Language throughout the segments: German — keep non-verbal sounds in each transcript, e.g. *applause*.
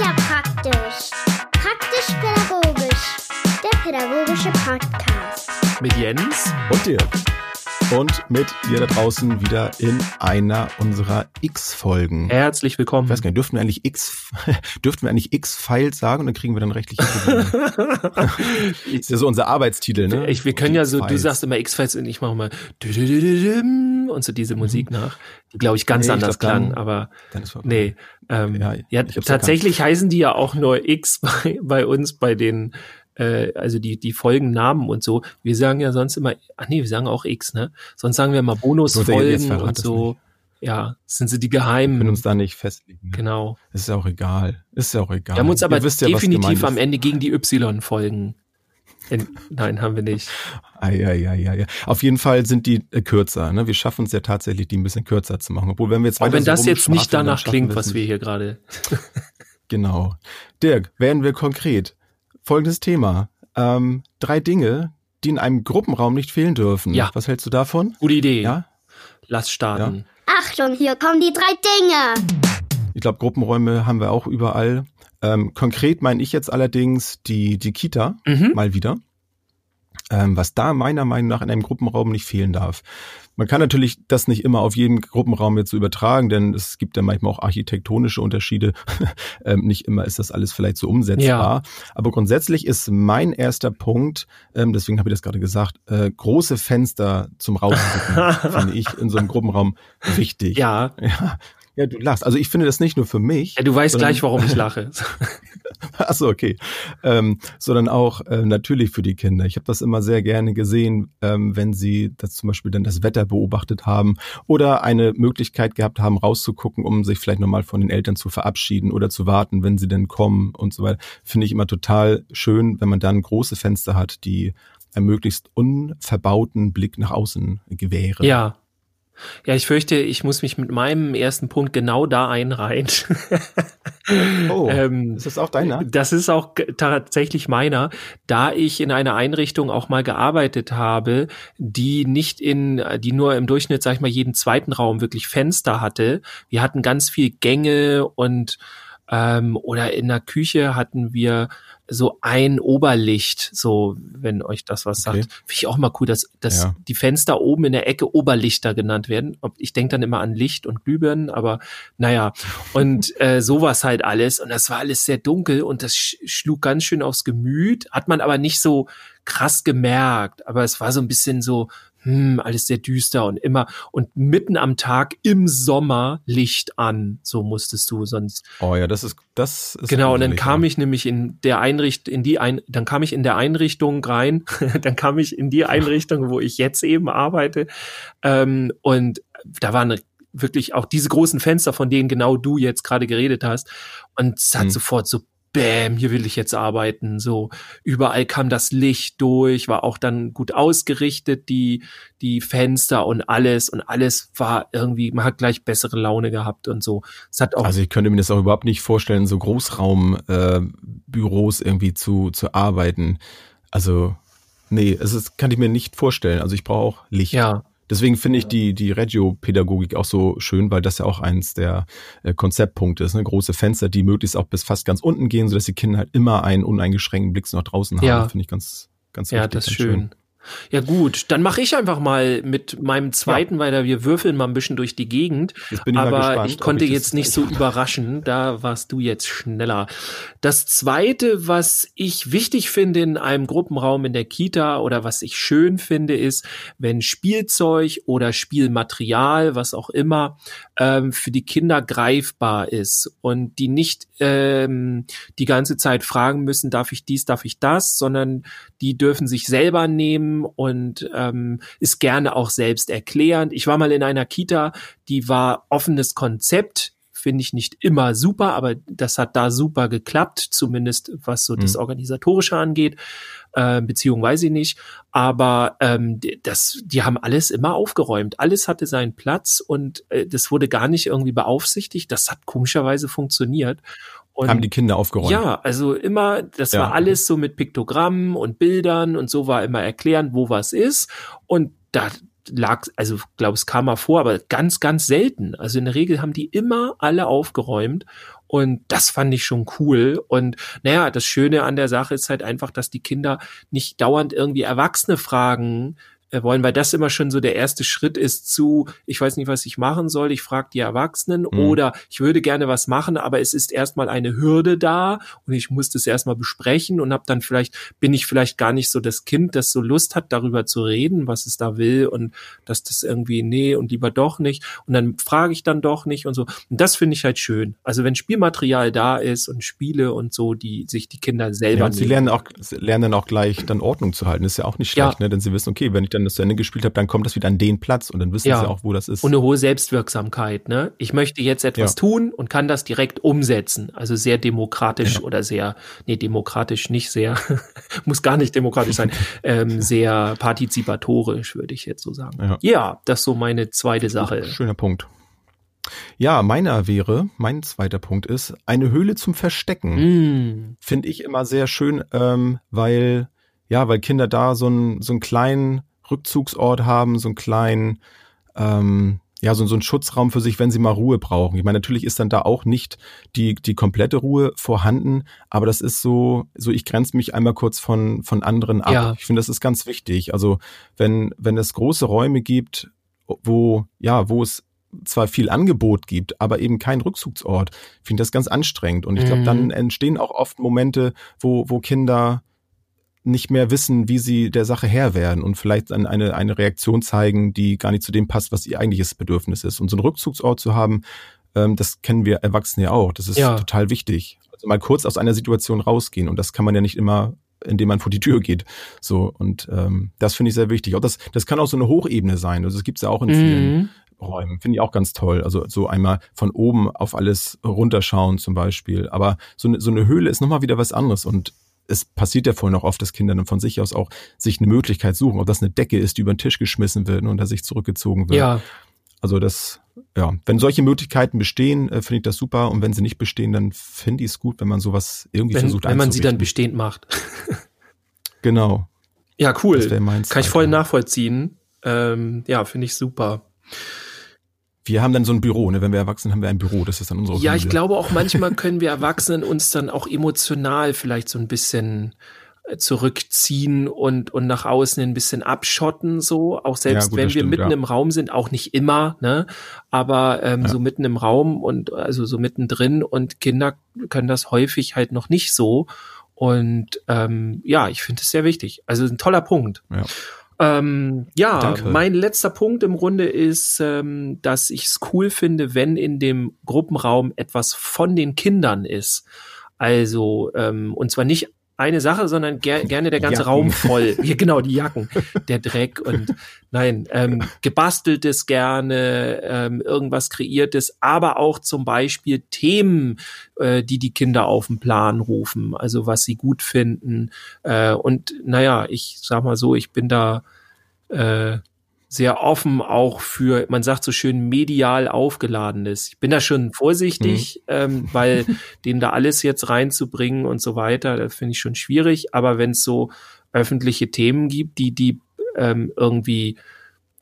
ja praktisch. Praktisch-pädagogisch. Der pädagogische Podcast. Mit Jens. und Dirk. Und mit dir da draußen wieder in einer unserer X-Folgen. Herzlich willkommen. Ich weiß gar nicht, dürften wir eigentlich X, *laughs* dürften wir eigentlich X-Files sagen und dann kriegen wir dann rechtliche Probleme. das *laughs* ist ja so unser Arbeitstitel, ne? Ich, wir können ja so, du sagst immer X-Files und ich mache mal und so diese Musik nach, die glaube ich ganz Mhm. Nee, ich anders glaub, dann- klang, aber Dann ist vorbei. nee. Ähm, Ja, ja, ich tatsächlich heißen die ja auch nur X *laughs* bei, bei uns, bei den, äh, also die, die Folgennamen und so. Wir sagen ja sonst immer, ach nee, wir sagen auch X, ne? Sonst sagen wir immer Jetzt Bonusfolgen und so. Ja, sind sie die Wir können geheimen. uns da nicht festlegen. Ne? Genau. Ist ja auch egal. Ist ja auch egal. Wir haben uns aber ja, definitiv am. Ende gegen die Y-Folgen. In- Nein, haben wir nicht. Ah, ja, ja, ja, ja. Auf jeden Fall sind die äh, kürzer. Ne? Wir schaffen es ja tatsächlich, die ein bisschen kürzer zu machen. Obwohl, wenn wir jetzt Auch weiter wenn so das jetzt nicht danach klingt, was wir hier gerade. *laughs* Genau. Dirk, werden wir konkret. Folgendes Thema. Ähm, drei Dinge, die in einem Gruppenraum nicht fehlen dürfen. Ja. Was hältst du davon? Gute Idee. Ja? Lass starten. Achtung, hier kommen die drei Dinge. Ich glaube, Gruppenräume haben wir auch überall. Ähm, konkret meine ich jetzt allerdings die, die Kita Mhm. mal wieder. Ähm, was da meiner Meinung nach in einem Gruppenraum nicht fehlen darf. Man kann natürlich das nicht immer auf jeden Gruppenraum jetzt so übertragen, denn es gibt ja manchmal auch architektonische Unterschiede. *laughs* ähm, nicht immer ist das alles vielleicht so umsetzbar. Aber grundsätzlich ist mein erster Punkt, ähm, deswegen habe ich das gerade gesagt, äh, große Fenster zum Rausgucken, *laughs* finde ich in so einem Gruppenraum wichtig. Ja. Ja, ja, du lachst. Also ich finde das nicht nur für mich. ja, du weißt sondern- gleich, warum ich lache. *laughs* Ach so, okay. Ähm, sondern auch äh, natürlich für die Kinder. Ich habe das immer sehr gerne gesehen, ähm, wenn sie das zum Beispiel dann das Wetter beobachtet haben oder eine Möglichkeit gehabt haben, rauszugucken, um sich vielleicht nochmal von den Eltern zu verabschieden oder zu warten, wenn sie denn kommen und so weiter. Finde ich immer total schön, wenn man dann große Fenster hat, die einen möglichst unverbauten Blick nach außen gewähren. ja. Ja, ich fürchte, ich muss mich mit meinem ersten Punkt genau da einreihen. *laughs* Oh, Ähm, ist das auch deiner? Das ist auch tatsächlich meiner, da ich in einer Einrichtung auch mal gearbeitet habe, die nicht in, die nur im Durchschnitt, sag ich mal, jeden zweiten Raum wirklich Fenster hatte. Wir hatten ganz viel Gänge und ähm, oder in der Küche hatten wir so ein Oberlicht, so wenn euch das was Okay. sagt. Finde ich auch mal cool, dass, dass Ja. die Fenster oben in der Ecke Oberlichter genannt werden. Ich denke dann immer an Licht und Glühbirnen, aber naja. Und *laughs* äh, sowas halt alles. Und das war alles sehr dunkel und das sch schlug ganz schön aufs Gemüt. Hat man aber nicht so krass gemerkt. Aber es war so ein bisschen so, hm, alles sehr düster und immer und mitten am Tag im Sommer Licht an. So musstest du sonst. Oh ja, das ist das ist Genau, und dann kam ich nämlich in der Einricht in die ein dann kam ich in der Einrichtung rein, *laughs* dann kam ich in die Einrichtung, wo ich jetzt eben arbeite, ähm, und da waren wirklich auch diese großen Fenster, von denen genau du jetzt gerade geredet hast, und es hat Mhm. sofort so Bäm, hier will ich jetzt arbeiten. So überall kam das Licht durch, war auch dann gut ausgerichtet, die die Fenster und alles und alles war irgendwie, man hat gleich bessere Laune gehabt und so. Es hat auch Also ich könnte mir das auch überhaupt nicht vorstellen, so Großraumbüros äh, irgendwie zu, zu arbeiten. Also, nee, es ist, kann ich mir nicht vorstellen. Also ich brauche auch Licht. ja Deswegen finde ich die, die Regio-Pädagogik auch so schön, weil das ja auch eins der äh, Konzeptpunkte ist. Ne? Große Fenster, die möglichst auch bis fast ganz unten gehen, sodass die Kinder halt immer einen uneingeschränkten Blick nach draußen haben. Ja. Finde ich ganz, ganz Ja, wichtig, das ist ganz schön. Ja gut, dann mache ich einfach mal mit meinem zweiten, weil da wir würfeln mal ein bisschen durch die Gegend. Ich aber gespannt, ich konnte ich jetzt nicht so *laughs* überraschen, da warst du jetzt schneller. Das zweite, was ich wichtig finde in einem Gruppenraum in der Kita oder was ich schön finde, ist, wenn Spielzeug oder Spielmaterial, was auch immer, ähm, für die Kinder greifbar ist und die nicht ähm, die ganze Zeit fragen müssen, darf ich dies, darf ich das, sondern die dürfen sich selber nehmen und ähm, ist gerne auch selbst erklärend. Ich war mal in einer Kita, die war offenes Konzept, finde ich nicht immer super, aber das hat da super geklappt, zumindest was so das Mhm. Organisatorische angeht. Äh, Beziehung weiß ich nicht, aber ähm, das, die haben alles immer aufgeräumt. Alles hatte seinen Platz und äh, das wurde gar nicht irgendwie beaufsichtigt. Das hat komischerweise funktioniert. Und Haben die Kinder aufgeräumt? ja, also immer, das Ja. war alles so mit Piktogrammen und Bildern und so war immer erklärend, wo was ist. Und da lag, also glaube es kam mal vor, aber ganz, ganz selten. Also in der Regel haben die immer alle aufgeräumt Und das fand ich schon cool. Und naja, das Schöne an der Sache ist halt einfach, dass die Kinder nicht dauernd irgendwie Erwachsene fragen, wollen, weil das immer schon so der erste Schritt ist zu, ich weiß nicht, was ich machen soll, ich frage die Erwachsenen mhm. oder ich würde gerne was machen, aber es ist erstmal eine Hürde da und ich muss das erstmal besprechen und habe dann vielleicht, bin ich vielleicht gar nicht so das Kind, das so Lust hat, darüber zu reden, was es da will und dass das irgendwie, nee und lieber doch nicht und dann frage ich dann doch nicht und so. Und das finde ich halt schön. Also wenn Spielmaterial da ist und Spiele und so, die sich die Kinder selber. Ja, sie lernen auch, lernen dann auch gleich dann Ordnung zu halten. Ist ja auch nicht schlecht, ja. ne? Denn sie wissen, okay, wenn ich dann dann das zu Ende gespielt habe, dann kommt das wieder an den Platz und dann wissen ja. sie auch, wo das ist. Und eine hohe Selbstwirksamkeit, ne? Ich möchte jetzt etwas ja. tun und kann das direkt umsetzen. Also sehr demokratisch ja. oder sehr, nee, demokratisch nicht sehr, *laughs* muss gar nicht demokratisch sein, *laughs* ähm, sehr partizipatorisch, würde ich jetzt so sagen. Ja. ja, das ist so meine zweite Sache. Schöner Punkt. Ja, meiner wäre, mein zweiter Punkt ist, eine Höhle zum Verstecken. Mm. Finde ich immer sehr schön, ähm, weil, ja, weil Kinder da so, ein, so einen kleinen Rückzugsort haben, so einen kleinen, ähm, ja, so, so einen Schutzraum für sich, wenn sie mal Ruhe brauchen. Ich meine, natürlich ist dann da auch nicht die, die komplette Ruhe vorhanden, aber das ist so, so ich grenze mich einmal kurz von, von anderen ab. Ja. Ich finde, das ist ganz wichtig. Also, wenn, wenn es große Räume gibt, wo, ja, wo es zwar viel Angebot gibt, aber eben kein Rückzugsort, finde ich das ganz anstrengend. Und ich glaube, dann mhm. entstehen auch oft Momente, wo, wo Kinder nicht mehr wissen, wie sie der Sache Herr werden und vielleicht dann eine, eine Reaktion zeigen, die gar nicht zu dem passt, was ihr eigentliches Bedürfnis ist. Und so einen Rückzugsort zu haben, ähm, das kennen wir Erwachsene ja auch. Das ist ja. total wichtig. Also mal kurz aus einer Situation rausgehen und das kann man ja nicht immer indem man vor die Tür geht. So und ähm, das finde ich sehr wichtig. Auch das, das kann auch so eine Hochebene sein. Also das gibt's ja auch in vielen mhm. Räumen. Finde ich auch ganz toll. Also so einmal von oben auf alles runterschauen zum Beispiel. Aber so eine, so eine Höhle ist nochmal wieder was anderes und es passiert ja vorhin auch oft, dass Kinder dann von sich aus auch sich eine Möglichkeit suchen, ob das eine Decke ist, die über den Tisch geschmissen wird und da sich zurückgezogen wird. Ja. Also das, ja, wenn solche Möglichkeiten bestehen, äh, finde ich das super. Und wenn sie nicht bestehen, dann finde ich es gut, wenn man sowas irgendwie wenn, versucht Wenn man sie dann bestehend macht. *laughs* genau. Ja, cool. Kann ich voll nachvollziehen. Ähm, ja, finde ich super. Wir haben dann so ein Büro, ne? Wenn wir erwachsen haben wir ein Büro, das ist dann unsere Ja, Höhle. ich glaube auch manchmal *laughs* können wir Erwachsenen uns dann auch emotional vielleicht so ein bisschen äh, zurückziehen und und nach außen ein bisschen abschotten so auch selbst ja, gut, wenn wir stimmt, mitten ja. im Raum sind auch nicht immer ne aber ähm, ja. so mitten im Raum und also so mittendrin und Kinder können das häufig halt noch nicht so und ähm, ja ich finde es sehr wichtig also ein toller Punkt ja. Ähm, ja, Danke. mein letzter Punkt im Grunde ist, ähm, dass ich es cool finde, wenn in dem Gruppenraum etwas von den Kindern ist. Also, ähm, und zwar nicht eine Sache, sondern ger gerne der ganze Jacken. Raum voll. Ja, genau, die Jacken, der Dreck und nein, ähm, gebasteltes gerne, ähm, irgendwas kreiertes, aber auch zum Beispiel Themen, äh, die die Kinder auf den Plan rufen, also was sie gut finden. Äh, und naja, ich sag mal so, ich bin da äh, sehr offen auch für, man sagt so schön, medial aufgeladenes. Ich bin da schon vorsichtig, mhm. ähm, weil *laughs* dem da alles jetzt reinzubringen und so weiter, das finde ich schon schwierig. Aber wenn es so öffentliche Themen gibt, die die ähm, irgendwie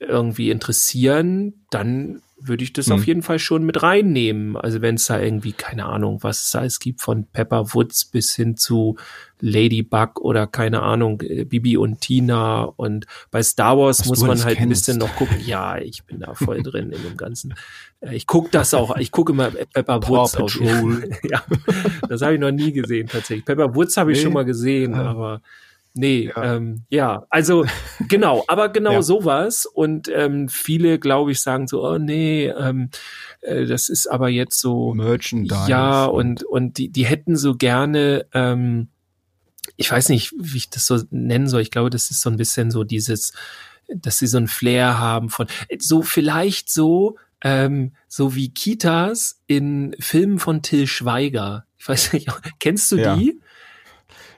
irgendwie interessieren, dann würde ich das hm. auf jeden Fall schon mit reinnehmen. Also wenn es da irgendwie, keine Ahnung, was es da es gibt, von Pepper Woods bis hin zu Ladybug oder keine Ahnung, äh, Bibi und Tina und bei Star Wars was muss man halt kennst. ein bisschen noch gucken. Ja, ich bin da voll *laughs* drin in dem Ganzen. Äh, ich gucke das auch, ich gucke immer Pepper Woods. Auch. *laughs* ja, das habe ich noch nie gesehen tatsächlich. Pepper Woods habe ich nee. schon mal gesehen, ja. aber Nee, ja. Ähm, ja, also *laughs* genau, aber genau ja. sowas. Und ähm, viele, glaube ich, sagen so, oh nee, ähm, äh, das ist aber jetzt so Merchandise. Ja, und, und die, die hätten so gerne, ähm, ich weiß nicht, wie ich das so nennen soll. Ich glaube, das ist so ein bisschen so dieses, dass sie so ein Flair haben von, so vielleicht so, ähm, so wie Kitas in Filmen von Till Schweiger. Ich weiß nicht, *laughs* kennst du ja. die?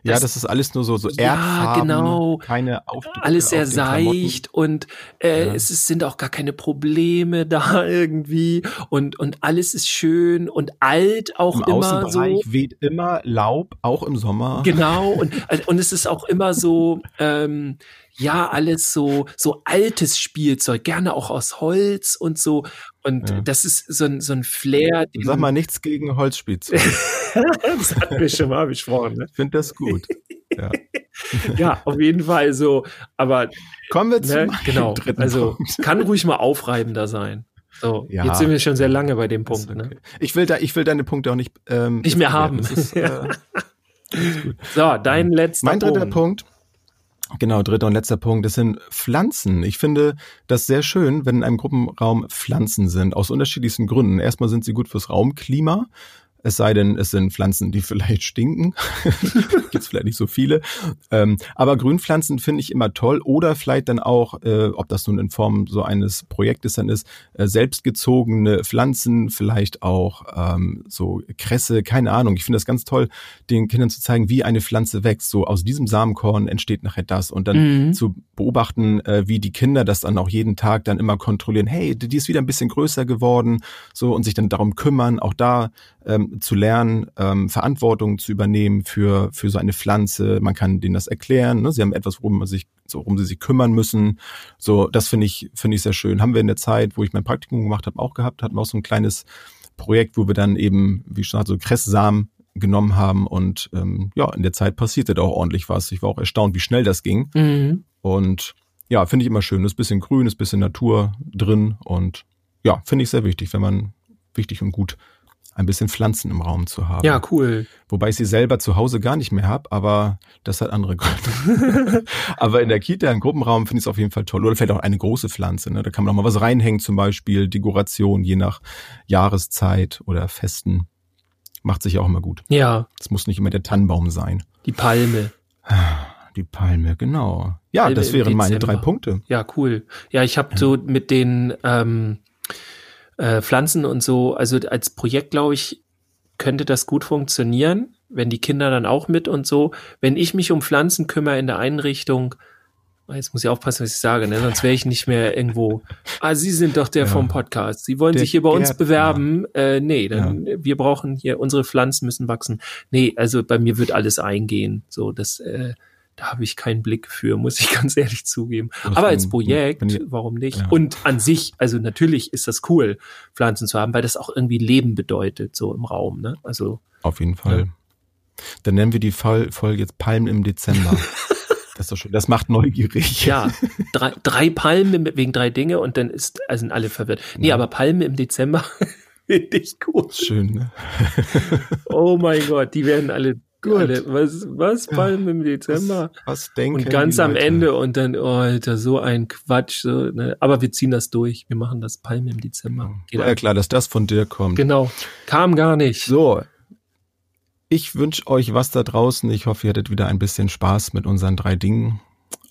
Ja, das ist alles nur so, so Erdfarben, ja, genau. keine Aufdrücke Alles sehr seicht und äh, ja. es ist, sind auch gar keine Probleme *laughs* da irgendwie und, und alles ist schön und alt auch Im immer so. weht immer Laub, auch im Sommer. Genau und, *laughs* und es ist auch immer so, ähm, ja, alles so, so altes Spielzeug, gerne auch aus Holz und so. Und Ja. das ist so ein, so ein Flair. Sag mal nichts gegen Holzspielzeug. *laughs* das hatten wir schon mal besprochen. Ne? Ich finde das gut. Ja. *laughs* Ja, auf jeden Fall so. Aber Kommen wir zu ne, genau, *laughs* dritten also Punkt. kann ruhig mal aufreibender sein. So, Ja. jetzt sind wir schon sehr lange bei dem Punkt. okay. Ne? Ich will da, ich will deine Punkte auch nicht ähm, Nicht mehr haben. Ist, äh, So, dein letzter mein dritter Punkt. Punkt. Genau, dritter und letzter Punkt, das sind Pflanzen. Ich finde das sehr schön, wenn in einem Gruppenraum Pflanzen sind, aus unterschiedlichsten Gründen. Erstmal sind sie gut fürs Raumklima, es sei denn, es sind Pflanzen, die *laughs* vielleicht stinken. *laughs* Gibt's vielleicht nicht so viele. Ähm, aber Grünpflanzen finde ich immer toll. Oder vielleicht dann auch, äh, ob das nun in Form so eines Projektes dann ist, äh, selbstgezogene Pflanzen, vielleicht auch ähm, so Kresse, keine Ahnung. Ich finde das ganz toll, den Kindern zu zeigen, wie eine Pflanze wächst. So aus diesem Samenkorn entsteht nachher das. Und dann Mhm. zu beobachten, äh, wie die Kinder das dann auch jeden Tag dann immer kontrollieren. Hey, die ist wieder ein bisschen größer geworden. So und sich dann darum kümmern, auch da ähm, zu lernen, ähm, Verantwortung zu übernehmen für, für so eine Pflanze. Man kann denen das erklären. Ne? Sie haben etwas, worum man sich, so, worum sie sich kümmern müssen. So, das finde ich, finde ich sehr schön. Haben wir in der Zeit, wo ich mein Praktikum gemacht habe, auch gehabt, hatten wir auch so ein kleines Projekt, wo wir dann eben, wie schon so Kresssamen genommen haben und ähm, ja, in der Zeit passierte da auch ordentlich was. Ich war auch erstaunt, wie schnell das ging. Mhm. Und ja, finde ich immer schön. Ist bisschen grün, ist bisschen Natur drin und ja, finde ich sehr wichtig, wenn man wichtig und gut ein bisschen Pflanzen im Raum zu haben. Ja, cool. Wobei ich sie selber zu Hause gar nicht mehr habe, aber das hat andere Gründe. *laughs* aber in der Kita, im Gruppenraum finde ich es auf jeden Fall toll. Oder vielleicht auch eine große Pflanze. Ne? Da kann man auch mal was reinhängen, zum Beispiel Dekoration, je nach Jahreszeit oder Festen. Macht sich auch immer gut. Ja, Es muss nicht immer der Tannenbaum sein. die Palme. Die Palme, genau. Ja, Palme das wären meine drei. Punkte. Ja, cool. Ja, ich habe so mit den ähm, äh, Pflanzen und so, also als Projekt, glaube ich, könnte das gut funktionieren, wenn die Kinder dann auch mit und so. Wenn ich mich um Pflanzen kümmere in der Einrichtung, ah, jetzt muss ich aufpassen, was ich sage, ne? sonst wäre ich nicht mehr irgendwo. Ah, Sie sind doch der Ja. vom Podcast. Sie wollen Der sich hier bei uns Gärtner. bewerben. Äh, nee, dann wir brauchen hier unsere Pflanzen müssen wachsen. Nee, also bei mir wird alles eingehen. So, das äh, da habe ich keinen Blick für, muss ich *laughs* ganz ehrlich zugeben. Das Aber als Projekt, ihr- warum nicht? Ja. Und an sich, also natürlich ist das cool, Pflanzen zu haben, weil das auch irgendwie Leben bedeutet, so im Raum. Ne? Also Auf jeden Fall. Dann nennen wir die Fol- Folge jetzt Palmen im Dezember. *laughs* das ist doch schön. Das macht neugierig. ja, *laughs* drei, drei Palmen wegen drei Dinge und dann ist, also sind alle verwirrt. Nee, aber Palmen im Dezember finde ich gut. Schön, ne? Oh mein Gott, die werden alle, Gut. alle was, was Palmen im Dezember? Was, was denken Und ganz am? Ende und dann, oh, Alter, so ein Quatsch. So, ne? Aber wir ziehen das durch. Wir machen das Palmen im Dezember. Geht War ja klar, dass das von dir kommt. Genau. Kam gar nicht. So. Ich wünsche euch was da draußen. Ich hoffe, ihr hattet wieder ein bisschen Spaß mit unseren drei Dingen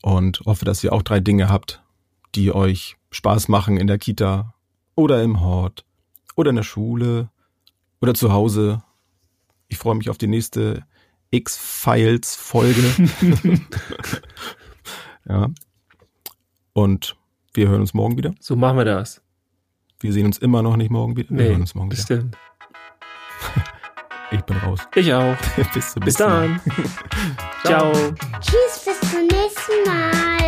und hoffe, dass ihr auch drei Dinge habt, die euch Spaß machen in der Kita oder im Hort oder in der Schule oder zu Hause. Ich freue mich auf die nächste X-Files-Folge. *laughs* ja. Und wir hören uns morgen wieder. So machen wir das. Wir sehen uns immer noch nicht morgen wieder. Wir Nee, hören uns morgen wieder. bestimmt. Ich bin raus. Ich auch. *laughs* Bis zum Bis nächsten Mal. dann. *laughs* Ciao. Tschüss, bis zum nächsten Mal.